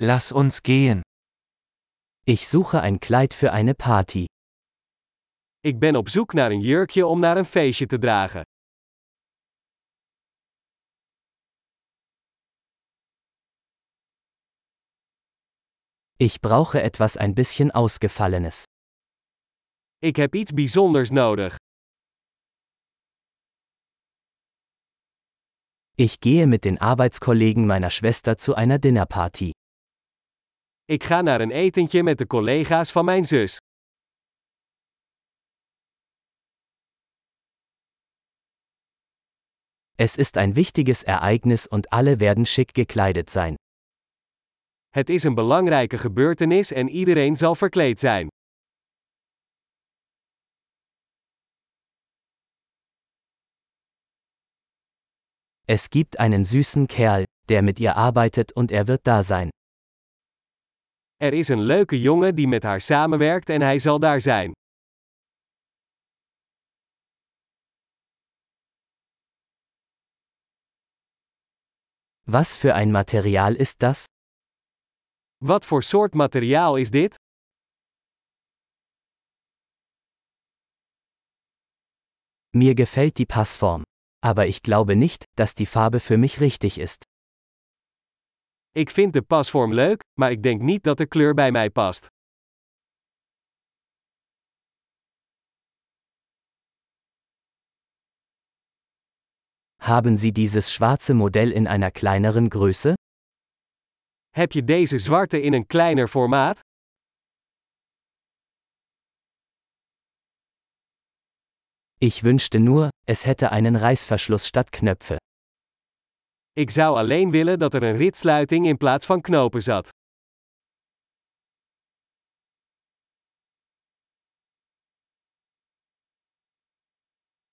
Lass uns gehen. Ich suche ein Kleid für eine Party. Ik ben op zoek naar een jurkje om naar een feestje te dragen. Ich brauche etwas ein bisschen Ausgefallenes. Ik heb iets bijzonders nodig. Ich gehe mit den Arbeitskollegen meiner Schwester zu einer Dinnerparty. Ik ga naar een etentje met de collega's van mijn zus. Es ist ein wichtiges Ereignis und alle werden schick gekleidet sein. Het is een belangrijke gebeurtenis en iedereen zal verkleed zijn. Es gibt einen süßen Kerl, der mit ihr arbeitet und er wird da sein. Er is een leuke jongen die met haar samenwerkt en hij zal daar zijn. Was für ein Material ist das? Wat voor soort materiaal is dit? Mir gefällt die Passform. Aber ich glaube nicht, dass die Farbe für mich richtig ist. Ik vind de pasvorm leuk, maar ik denk niet dat de kleur bij mij past. Haben Sie dieses schwarze Modell in einer kleineren Größe? Heb je deze zwarte in een kleiner formaat? Ich wünschte nur, es hätte einen Reißverschluss statt Knöpfe. Ik zou alleen willen dat er een ritsluiting in plaats van knopen zat.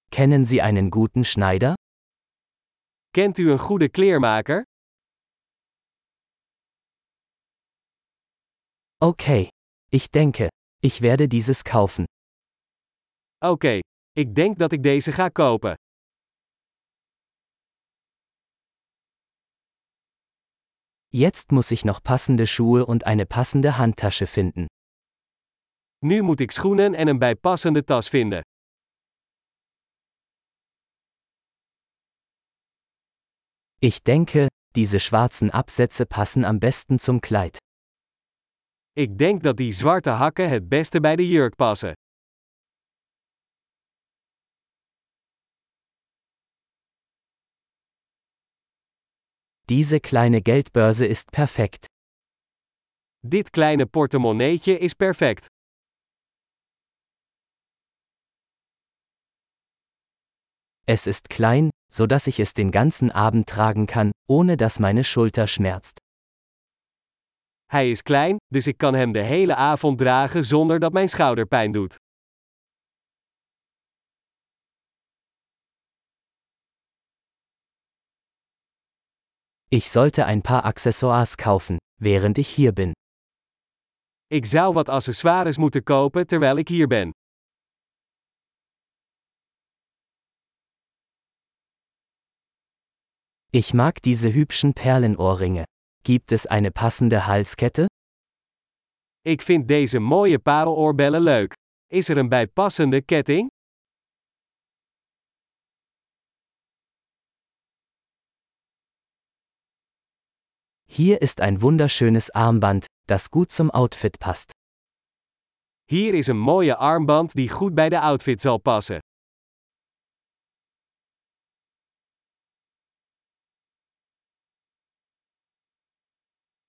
Kennen Sie einen guten Schneider? Kent u een goede kleermaker? Okay. Ich denke, ich werde dieses kaufen. Oké, ik denk dat ik deze ga kopen. Jetzt muss ich noch passende Schuhe und eine passende Handtasche finden. Nu moet ik schoenen en een bijpassende tas vinden. Ich denke, diese schwarzen Absätze passen am besten zum Kleid. Ik denk dat die zwarte hakken het beste bij de jurk passen. Diese kleine Geldbörse ist perfekt. Dit kleine portemonneetje is perfect. Es ist klein, so dass ich es den ganzen Abend tragen kann, ohne dass meine Schulter schmerzt. Hij is klein, dus ik kan hem de hele avond dragen zonder dat mijn schouder pijn doet. Ich sollte ein paar Accessoires kaufen, während ich hier bin. Ik zou wat accessoires moeten kopen terwijl ik hier ben. Ich mag diese hübschen Perlenohrringe. Gibt es eine passende Halskette? Ik vind deze mooie pareloorbellen leuk. Is er een bijpassende ketting? Hier ist ein wunderschönes Armband, das gut zum Outfit passt. Hier is een mooie armband die goed bij de outfit zal passen.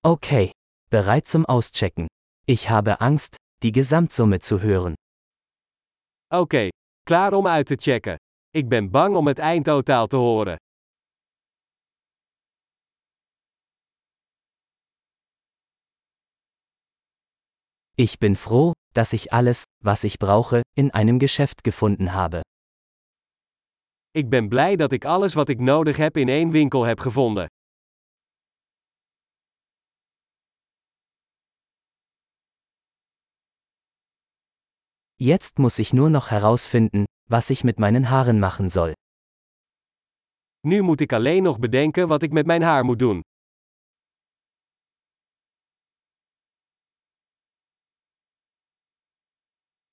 Okay. Bereit zum Auschecken. Ich habe Angst, die Gesamtsumme zu hören. Oké, klaar om uit te checken. Ik ben bang om het eindtotaal te horen. Ich bin froh, dass ich alles, was ich brauche, in einem Geschäft gefunden habe. Ik ben blij dat ik alles wat ik nodig heb in één winkel heb gevonden. Jetzt muss ich nur noch herausfinden, was ich mit meinen Haaren machen soll. Nu moet ik alleen nog bedenken wat ik met mijn haar moet doen.